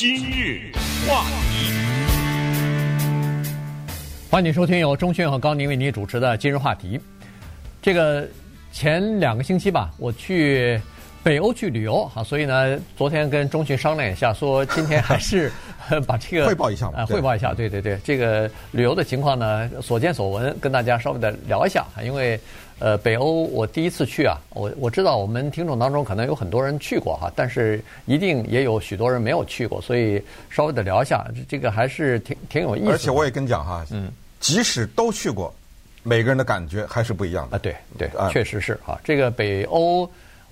今日话题，欢迎收听由钟迅和高宁为您主持的今日话题。这个前两个星期吧，我去北欧去旅游，哈，所以呢，昨天跟中旬商量一下，说今天还是 把这个汇报一下嘛，呃，汇报一下，对对对，这个旅游的情况呢，所见所闻，跟大家稍微的聊一下，因为。呃，北欧我第一次去啊，我我知道我们听众当中可能有很多人去过哈，但是一定也有许多人没有去过，所以稍微的聊一下，这个还是挺挺有意思的。而且我也跟你讲哈，嗯，即使都去过，每个人的感觉还是不一样的。啊，对对，确实是哈，这个北欧。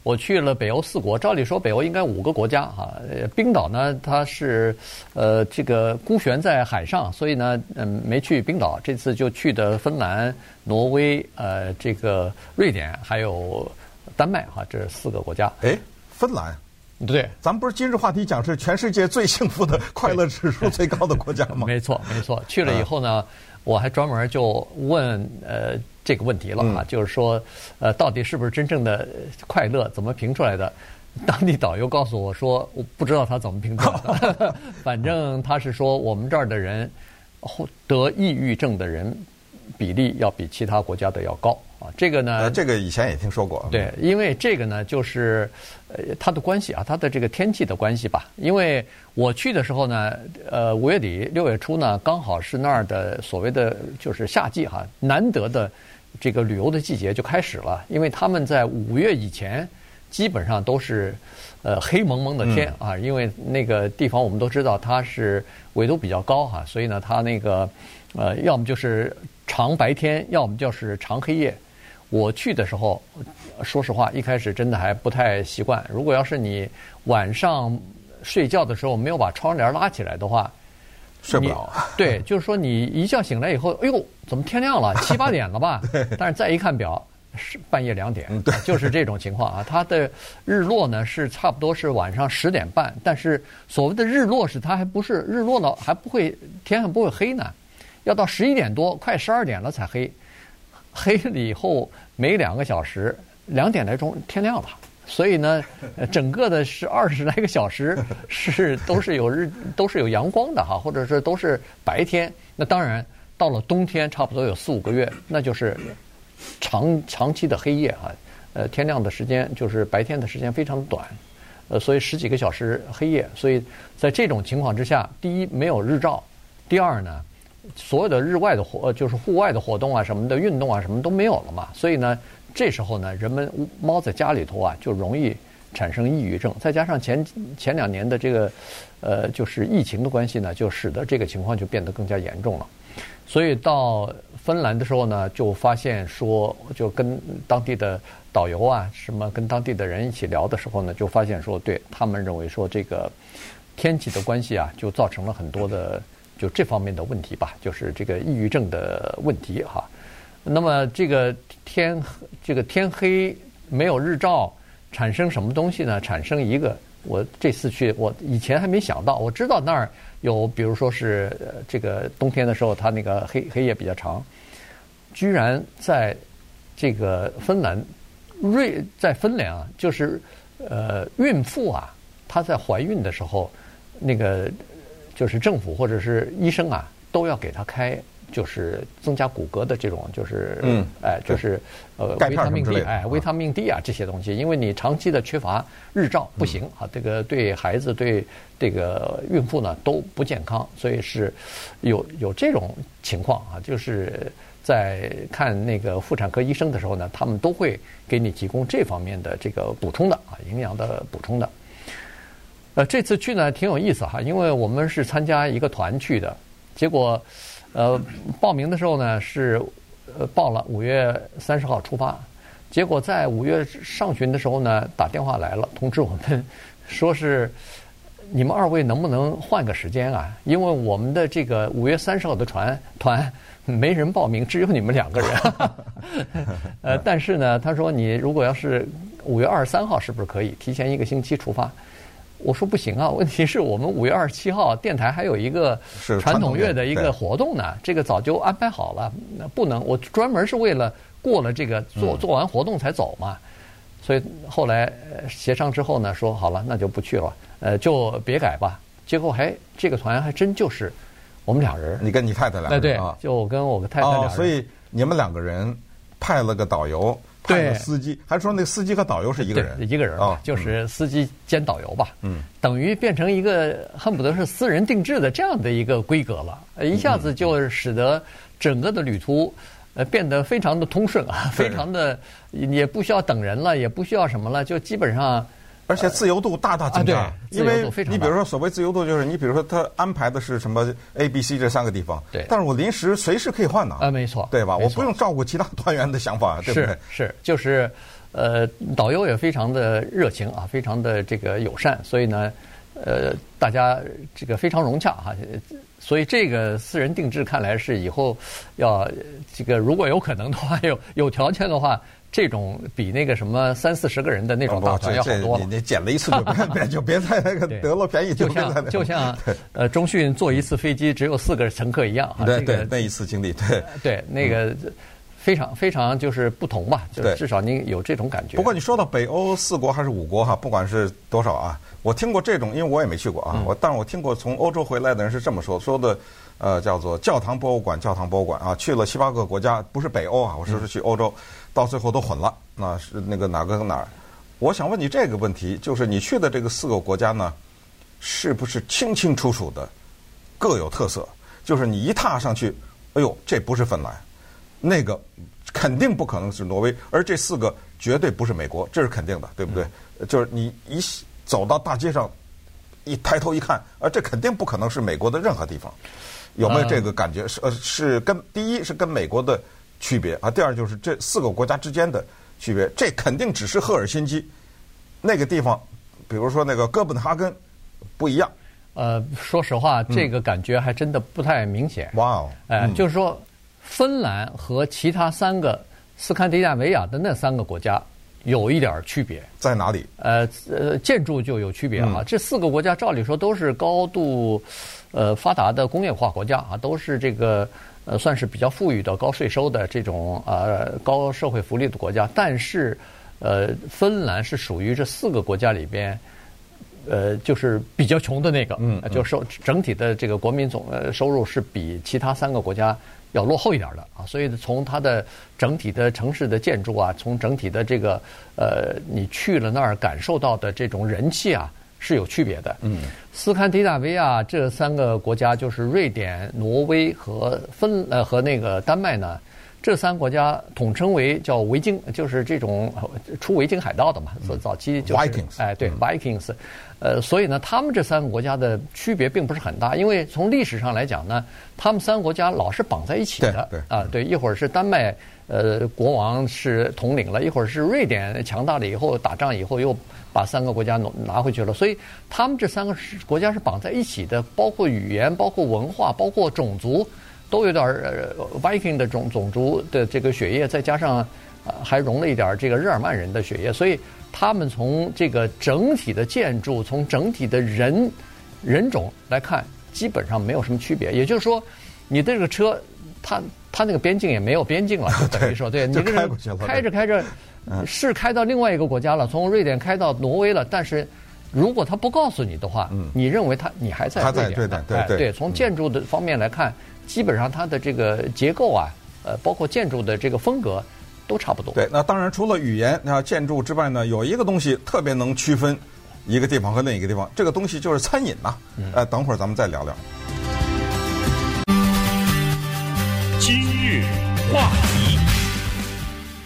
我去了北欧四国，照理说北欧应该五个国家哈。冰岛呢，它是呃这个孤悬在海上，所以呢，嗯，没去冰岛。这次就去的芬兰、挪威、呃这个瑞典还有丹麦哈，这四个国家。哎，芬兰，对，咱们不是今日话题讲是全世界最幸福的、快乐指数最高的国家吗？没错，没错。去了以后呢，我还专门就问呃。这个问题了啊，就是说，呃，到底是不是真正的快乐？怎么评出来的？当地导游告诉我说，我不知道他怎么评出来的，反正他是说我们这儿的人得抑郁症的人比例要比其他国家的要高。啊，这个呢，呃，这个以前也听说过。对，因为这个呢，就是呃，它的关系啊，它的这个天气的关系吧。因为我去的时候呢，呃，五月底六月初呢，刚好是那儿的所谓的就是夏季哈，难得的这个旅游的季节就开始了。因为他们在五月以前基本上都是呃黑蒙蒙的天啊，因为那个地方我们都知道它是纬度比较高哈，所以呢，它那个呃，要么就是长白天，要么就是长黑夜。我去的时候，说实话，一开始真的还不太习惯。如果要是你晚上睡觉的时候没有把窗帘拉起来的话，睡不着。对，就是说你一觉醒来以后，哎呦，怎么天亮了？七八点了吧？但是再一看表，是半夜两点，就是这种情况啊。它的日落呢是差不多是晚上十点半，但是所谓的日落是它还不是日落呢，还不会天还不会黑呢，要到十一点多，快十二点了才黑。黑了以后没两个小时，两点来钟天亮了，所以呢，整个的是二十来个小时是都是有日都是有阳光的哈，或者是都是白天。那当然到了冬天，差不多有四五个月，那就是长长期的黑夜哈。呃，天亮的时间就是白天的时间非常短，呃，所以十几个小时黑夜。所以在这种情况之下，第一没有日照，第二呢。所有的日外的活，就是户外的活动啊，什么的运动啊，什么都没有了嘛。所以呢，这时候呢，人们猫在家里头啊，就容易产生抑郁症。再加上前前两年的这个，呃，就是疫情的关系呢，就使得这个情况就变得更加严重了。所以到芬兰的时候呢，就发现说，就跟当地的导游啊，什么跟当地的人一起聊的时候呢，就发现说，对他们认为说，这个天气的关系啊，就造成了很多的。就这方面的问题吧，就是这个抑郁症的问题哈。那么这个天这个天黑没有日照，产生什么东西呢？产生一个，我这次去，我以前还没想到，我知道那儿有，比如说是这个冬天的时候，它那个黑黑夜比较长，居然在这个芬兰瑞在芬兰啊，就是呃孕妇啊，她在怀孕的时候那个。就是政府或者是医生啊，都要给她开，就是增加骨骼的这种，就是嗯，哎，就是呃，维他命 D，哎，维他命 D 啊这些东西，因为你长期的缺乏日照不行啊，这个对孩子对这个孕妇呢都不健康，所以是有有这种情况啊，就是在看那个妇产科医生的时候呢，他们都会给你提供这方面的这个补充的啊，营养的补充的。呃，这次去呢挺有意思哈，因为我们是参加一个团去的，结果，呃，报名的时候呢是，呃，报了五月三十号出发，结果在五月上旬的时候呢打电话来了，通知我们说是你们二位能不能换个时间啊？因为我们的这个五月三十号的船团没人报名，只有你们两个人。呃，但是呢，他说你如果要是五月二十三号，是不是可以提前一个星期出发？我说不行啊，问题是我们五月二十七号电台还有一个传统乐的一个活动呢，这个早就安排好了，那不能，我专门是为了过了这个做做完活动才走嘛，所以后来协商之后呢，说好了，那就不去了，呃，就别改吧，结果还这个团还真就是我们俩人。你跟你太太两个人啊？对，就我跟我个太太俩人。哦，所以你们两个人派了个导游。对，司机还说那司机和导游是一个人，一个人啊，就是司机兼导游吧。嗯，等于变成一个恨不得是私人定制的这样的一个规格了，一下子就使得整个的旅途呃变得非常的通顺啊，非常的也不需要等人了，也不需要什么了，就基本上。而且自由度大大增加，啊、对，因为你比如说所谓自由度，就是你比如说他安排的是什么 A、B、C 这三个地方，对，但是我临时随时可以换呢。啊，没错，对吧？我不用照顾其他 团员的想法，对不对？是是，就是呃，导游也非常的热情啊，非常的这个友善，所以呢，呃，大家这个非常融洽哈。所以这个私人定制看来是以后要这个如果有可能的话，有有条件的话。这种比那个什么三四十个人的那种大团要好多了。你你捡了一次就别 就别在那个得了便宜就，就像就像 呃中迅坐一次飞机只有四个乘客一样啊。对对，那一次经历对对那个非常非常就是不同吧，就至少你有这种感觉。不过你说到北欧四国还是五国哈，不管是多少啊，我听过这种，因为我也没去过啊，我但是我听过从欧洲回来的人是这么说说的，呃，叫做教堂博物馆，教堂博物馆啊，去了七八个国家，不是北欧啊，我说是去欧洲。到最后都混了，那是那个哪个哪儿？我想问你这个问题，就是你去的这个四个国家呢，是不是清清楚楚的各有特色？就是你一踏上去，哎呦，这不是芬兰，那个肯定不可能是挪威，而这四个绝对不是美国，这是肯定的，对不对？嗯、就是你一走到大街上，一抬头一看，啊，这肯定不可能是美国的任何地方，有没有这个感觉？是呃，是跟第一是跟美国的。区别啊，第二就是这四个国家之间的区别，这肯定只是赫尔辛基那个地方，比如说那个哥本哈根不一样。呃，说实话，这个感觉还真的不太明显。哇哦！哎，就是说，芬兰和其他三个斯堪的纳维亚的那三个国家有一点区别。在哪里？呃呃，建筑就有区别啊。这四个国家照理说都是高度呃发达的工业化国家啊，都是这个。呃，算是比较富裕的、高税收的这种呃高社会福利的国家，但是，呃，芬兰是属于这四个国家里边，呃，就是比较穷的那个，嗯，就收整体的这个国民总呃收入是比其他三个国家要落后一点的啊，所以从它的整体的城市的建筑啊，从整体的这个呃，你去了那儿感受到的这种人气啊。是有区别的。嗯，斯堪的纳维亚这三个国家就是瑞典、挪威和芬呃和那个丹麦呢，这三个国家统称为叫维京，就是这种出维京海盗的嘛。所以早期就是 Vikings，哎，对 Vikings，呃，所以呢，他们这三个国家的区别并不是很大，因为从历史上来讲呢，他们三个国家老是绑在一起的。对，啊，对，一会儿是丹麦呃国王是统领了，一会儿是瑞典强大了以后打仗以后又。把三个国家拿拿回去了，所以他们这三个国家是绑在一起的，包括语言、包括文化、包括种族，都有点儿 Viking 的种种族的这个血液，再加上还融了一点这个日耳曼人的血液，所以他们从这个整体的建筑，从整体的人人种来看，基本上没有什么区别。也就是说，你这个车，它它那个边境也没有边境了，就等于说，对，你这个开着开着。是开到另外一个国家了，从瑞典开到挪威了。但是，如果他不告诉你的话，嗯、你认为他你还在瑞典？对对对对。从建筑的方面来看，嗯、基本上它的这个结构啊，呃，包括建筑的这个风格都差不多。对，那当然除了语言、那建筑之外呢，有一个东西特别能区分一个地方和另一个地方，这个东西就是餐饮呐。嗯。呃，等会儿咱们再聊聊。话题。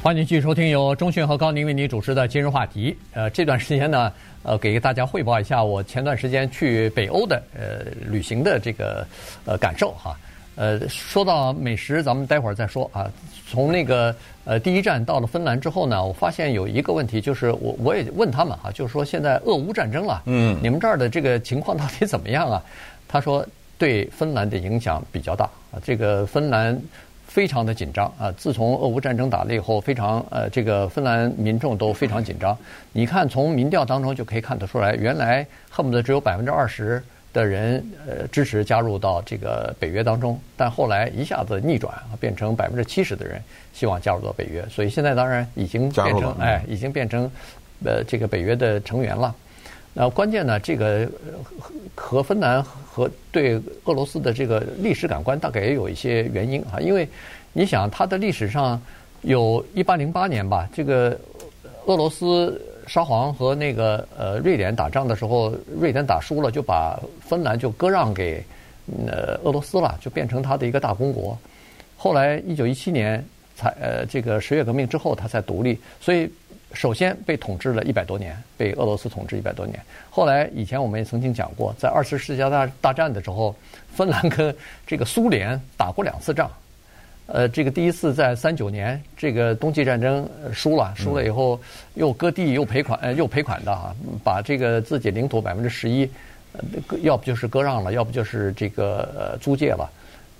欢迎继续收听由中讯和高宁为您主持的今日话题。呃，这段时间呢，呃，给大家汇报一下我前段时间去北欧的呃旅行的这个呃感受哈。呃，说到美食，咱们待会儿再说啊。从那个呃第一站到了芬兰之后呢，我发现有一个问题，就是我我也问他们哈，就是说现在俄乌战争了，嗯，你们这儿的这个情况到底怎么样啊？他说对芬兰的影响比较大啊，这个芬兰。非常的紧张啊！自从俄乌战争打了以后，非常呃，这个芬兰民众都非常紧张。你看，从民调当中就可以看得出来，原来恨不得只有百分之二十的人呃支持加入到这个北约当中，但后来一下子逆转啊，变成百分之七十的人希望加入到北约。所以现在当然已经变成哎，已经变成呃这个北约的成员了。那关键呢，这个和芬兰和对俄罗斯的这个历史感官大概也有一些原因啊，因为你想，它的历史上有一八零八年吧，这个俄罗斯沙皇和那个呃瑞典打仗的时候，瑞典打输了，就把芬兰就割让给呃俄罗斯了，就变成他的一个大公国。后来一九一七年才呃这个十月革命之后，他才独立，所以。首先被统治了一百多年，被俄罗斯统治一百多年。后来以前我们也曾经讲过，在二次世界大大战的时候，芬兰跟这个苏联打过两次仗。呃，这个第一次在三九年，这个冬季战争输了，输了以后又割地又赔款，呃，又赔款的啊，把这个自己领土百分之十一，要不就是割让了，要不就是这个呃租借了。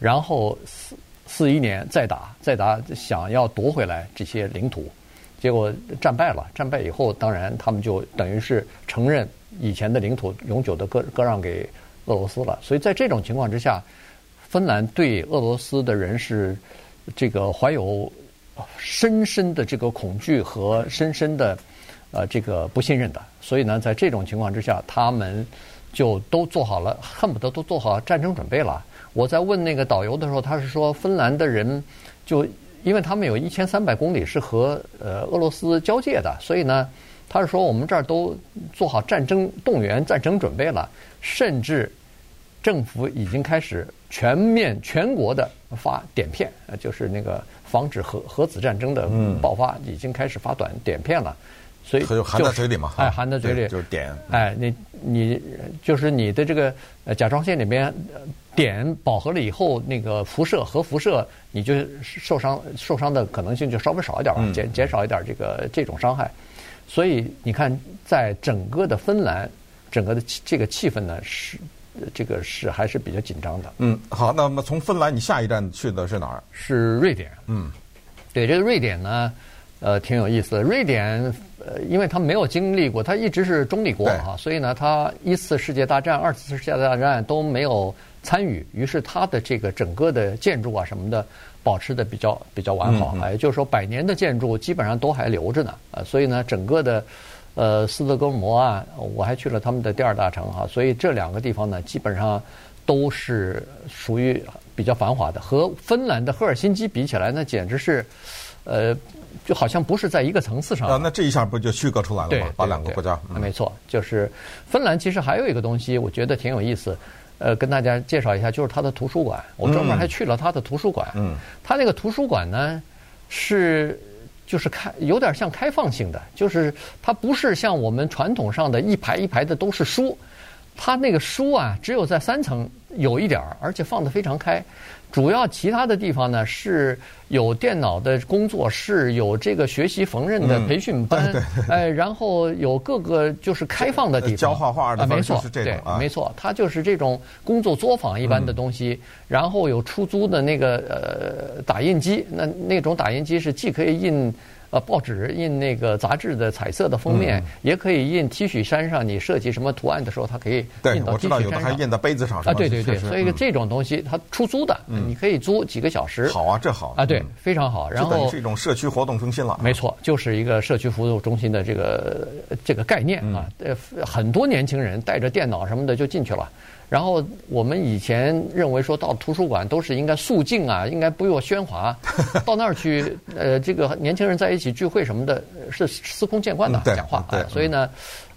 然后四四一年再打，再打，想要夺回来这些领土。结果战败了，战败以后，当然他们就等于是承认以前的领土永久的割割让给俄罗斯了。所以在这种情况之下，芬兰对俄罗斯的人是这个怀有深深的这个恐惧和深深的呃这个不信任的。所以呢，在这种情况之下，他们就都做好了，恨不得都做好战争准备了。我在问那个导游的时候，他是说芬兰的人就。因为他们有一千三百公里是和呃俄罗斯交界的，所以呢，他是说我们这儿都做好战争动员、战争准备了，甚至政府已经开始全面全国的发碘片，呃，就是那个防止核核子战争的爆发，已经开始发短碘片了。所以就含在嘴里嘛，哎，含在嘴里就是碘。哎，你你就是你的这个甲状腺里边碘饱和了以后，那个辐射核辐射，你就受伤受伤的可能性就稍微少一点吧，减减少一点这个这种伤害。所以你看，在整个的芬兰，整个的这个气氛呢，是这个是还是比较紧张的。嗯，好，那么从芬兰，你下一站去的是哪儿？是瑞典。嗯，对，这个瑞典呢。呃，挺有意思的。瑞典，呃，因为它没有经历过，它一直是中立国哈，所以呢，它一次世界大战、二次世界大战都没有参与，于是它的这个整个的建筑啊什么的保持的比较比较完好，也就是说，百年的建筑基本上都还留着呢。呃，所以呢，整个的呃斯德哥尔摩啊，我还去了他们的第二大城哈，所以这两个地方呢，基本上都是属于比较繁华的，和芬兰的赫尔辛基比起来，那简直是呃。就好像不是在一个层次上啊，那这一下不就区隔出来了吗？把两个国家，嗯、没错，就是芬兰。其实还有一个东西，我觉得挺有意思，呃，跟大家介绍一下，就是他的图书馆。我专门还去了他的图书馆。嗯，他那个图书馆呢，是就是开有点像开放性的，就是它不是像我们传统上的一排一排的都是书，它那个书啊，只有在三层有一点儿，而且放的非常开。主要其他的地方呢，是有电脑的工作室，有这个学习缝纫的培训班，哎，然后有各个就是开放的地方，教画画的，没错，对，没错，它就是这种工作作坊一般的东西。然后有出租的那个呃打印机，那那种打印机是既可以印。呃，报纸印那个杂志的彩色的封面，也可以印 T 恤衫上。你设计什么图案的时候，它可以印到 T 恤衫上。对，我知道有的还印在杯子上。啊，对对对，所以这种东西它出租的，你可以租几个小时。好啊，这好啊，对，非常好。然后是一种社区活动中心了。没错，就是一个社区服务中心的这个这个概念啊。呃，很多年轻人带着电脑什么的就进去了。然后我们以前认为说到图书馆都是应该肃静啊，应该不用喧哗，到那儿去，呃，这个年轻人在一起聚会什么的，是司空见惯的讲话啊。所以呢，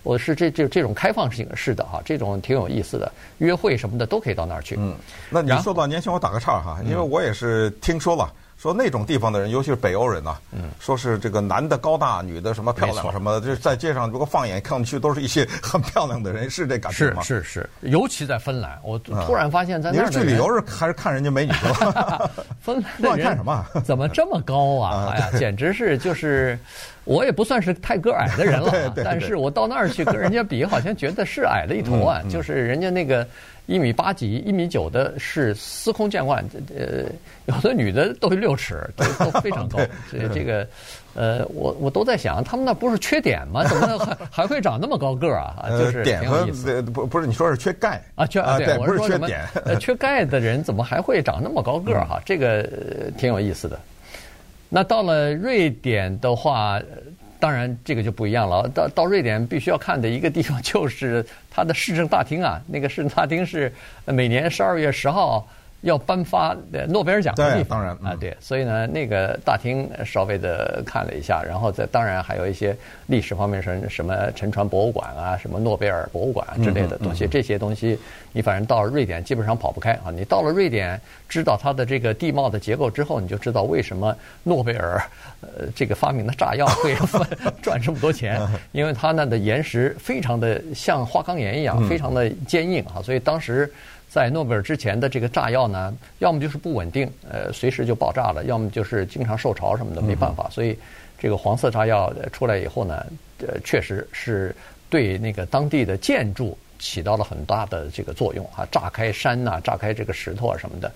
我是这这这种开放性式的哈，这种挺有意思的，约会什么的都可以到那儿去。嗯，那你说到年轻，我打个岔哈，因为我也是听说了。说那种地方的人，尤其是北欧人呐、啊，嗯，说是这个男的高大，女的什么漂亮什么的，就是在街上如果放眼看去，都是一些 很漂亮的人，是这感觉吗？是是是，尤其在芬兰，我突然发现，在那儿、嗯、你是去旅游是还是看人家美女是吧？芬兰的 人看什么？怎么这么高啊？哎呀，简直是就是。我也不算是太个矮的人了，但是我到那儿去跟人家比，好像觉得是矮了一头啊。就是人家那个一米八几、一米九的，是司空见惯。呃，有的女的都六尺，都都非常高。所以这个，呃，我我都在想，他们那不是缺碘吗？怎么还还会长那么高个儿啊？就是挺有意思。不不是，你说是缺钙啊？缺啊？对，我是说什么？呃，缺钙的人怎么还会长那么高个儿哈？这个挺有意思的。那到了瑞典的话，当然这个就不一样了。到到瑞典必须要看的一个地方就是它的市政大厅啊，那个市政大厅是每年十二月十号。要颁发诺贝尔奖的地方，当然、嗯、啊，对，所以呢，那个大厅稍微的看了一下，然后在当然还有一些历史方面什什么沉船博物馆啊，什么诺贝尔博物馆之类的东西，嗯嗯嗯、这些东西你反正到了瑞典基本上跑不开啊。你到了瑞典，知道它的这个地貌的结构之后，你就知道为什么诺贝尔呃这个发明的炸药会 赚这么多钱，因为它那的岩石非常的像花岗岩一样，非常的坚硬啊，所以当时。在诺贝尔之前的这个炸药呢，要么就是不稳定，呃，随时就爆炸了；要么就是经常受潮什么的，没办法。所以，这个黄色炸药出来以后呢，呃，确实是对那个当地的建筑起到了很大的这个作用啊，炸开山呐，炸开这个石头啊什么的。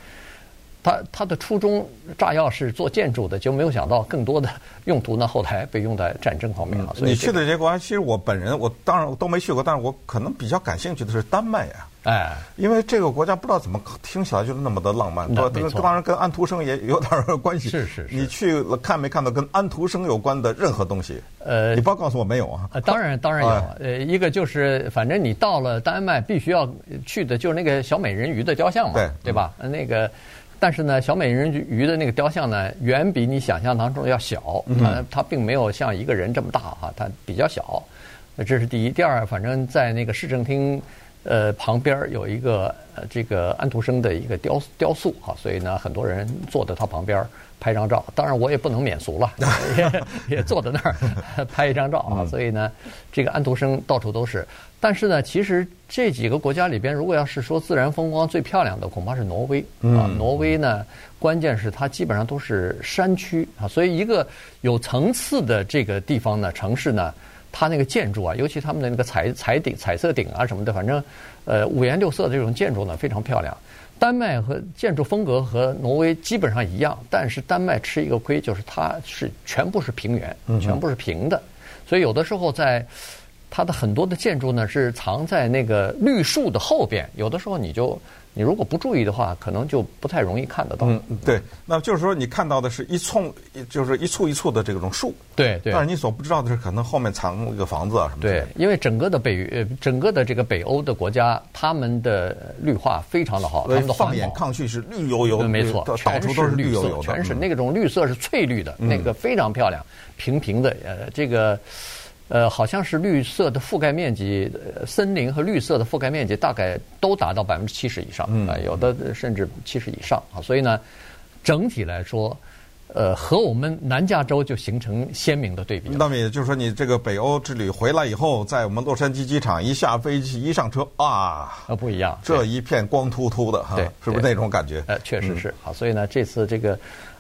它它的初衷，炸药是做建筑的，就没有想到更多的用途呢。后来被用在战争方面了。所以你去的这些国家，其实我本人我当然都没去过，但是我可能比较感兴趣的是丹麦呀。哎，因为这个国家不知道怎么听起来就那么的浪漫。那没错。当然跟安徒生也有点关系。是是是。你去了看没看到跟安徒生有关的任何东西？呃，你不要告诉我没有啊。当然当然有。呃，一个就是反正你到了丹麦，必须要去的就是那个小美人鱼的雕像嘛，对对吧？那个。但是呢，小美人鱼的那个雕像呢，远比你想象当中要小。它它并没有像一个人这么大哈，它比较小。这是第一。第二，反正在那个市政厅呃旁边有一个呃这个安徒生的一个雕雕塑哈，所以呢，很多人坐在他旁边拍张照。当然，我也不能免俗了，也也坐在那儿拍一张照啊。所以呢，这个安徒生到处都是。但是呢，其实这几个国家里边，如果要是说自然风光最漂亮的，恐怕是挪威啊。挪威呢，关键是它基本上都是山区啊，所以一个有层次的这个地方呢，城市呢，它那个建筑啊，尤其他们的那个彩彩顶、彩色顶啊什么的，反正呃五颜六色的这种建筑呢，非常漂亮。丹麦和建筑风格和挪威基本上一样，但是丹麦吃一个亏，就是它是全部是平原，全部是平的，所以有的时候在。它的很多的建筑呢，是藏在那个绿树的后边，有的时候你就你如果不注意的话，可能就不太容易看得到。嗯，对。那就是说，你看到的是一簇，就是一簇一簇的这种树。对对。但是你所不知道的是，可能后面藏一个房子啊什么的。对，因为整个的北呃，整个的这个北欧的国家，他们的绿化非常的好，他们的放眼看去是绿油油的，没错，到处都是绿油油的，全是那种绿色是翠绿的，那个非常漂亮，平平的呃这个。呃，好像是绿色的覆盖面积，森林和绿色的覆盖面积大概都达到百分之七十以上，啊、呃，有的甚至七十以上啊。所以呢，整体来说，呃，和我们南加州就形成鲜明的对比。那么也就是说，你这个北欧之旅回来以后，在我们洛杉矶机场一下飞机一上车啊，啊不一样，这一片光秃秃的哈，是不是那种感觉？呃，确实是啊。所以呢，这次这个。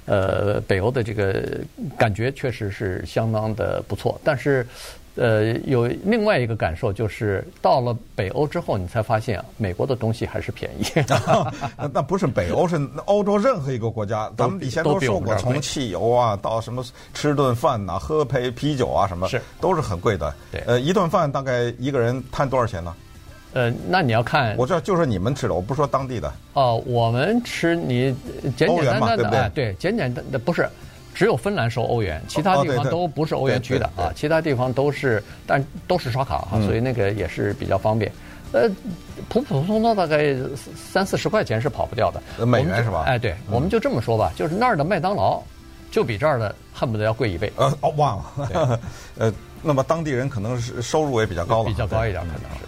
呃，北欧的这个感觉确实是相当的不错，但是，呃，有另外一个感受就是，到了北欧之后，你才发现啊，美国的东西还是便宜。那 那不是北欧，是欧洲任何一个国家。咱们以前都说过，从汽油啊到什么吃顿饭呐、喝杯啤酒啊什么，是都是很贵的。对，呃，一顿饭大概一个人摊多少钱呢？呃，那你要看，我知道就是你们吃的，我不说当地的。哦，我们吃你简简单单的，哎，对，简简单的不是，只有芬兰收欧元，其他地方都不是欧元区的啊，其他地方都是，但都是刷卡哈，所以那个也是比较方便。呃，普普通通的大概三四十块钱是跑不掉的。美元是吧？哎，对，我们就这么说吧，就是那儿的麦当劳就比这儿的恨不得要贵一倍。呃，哦，忘了，呃，那么当地人可能是收入也比较高了，比较高一点可能是。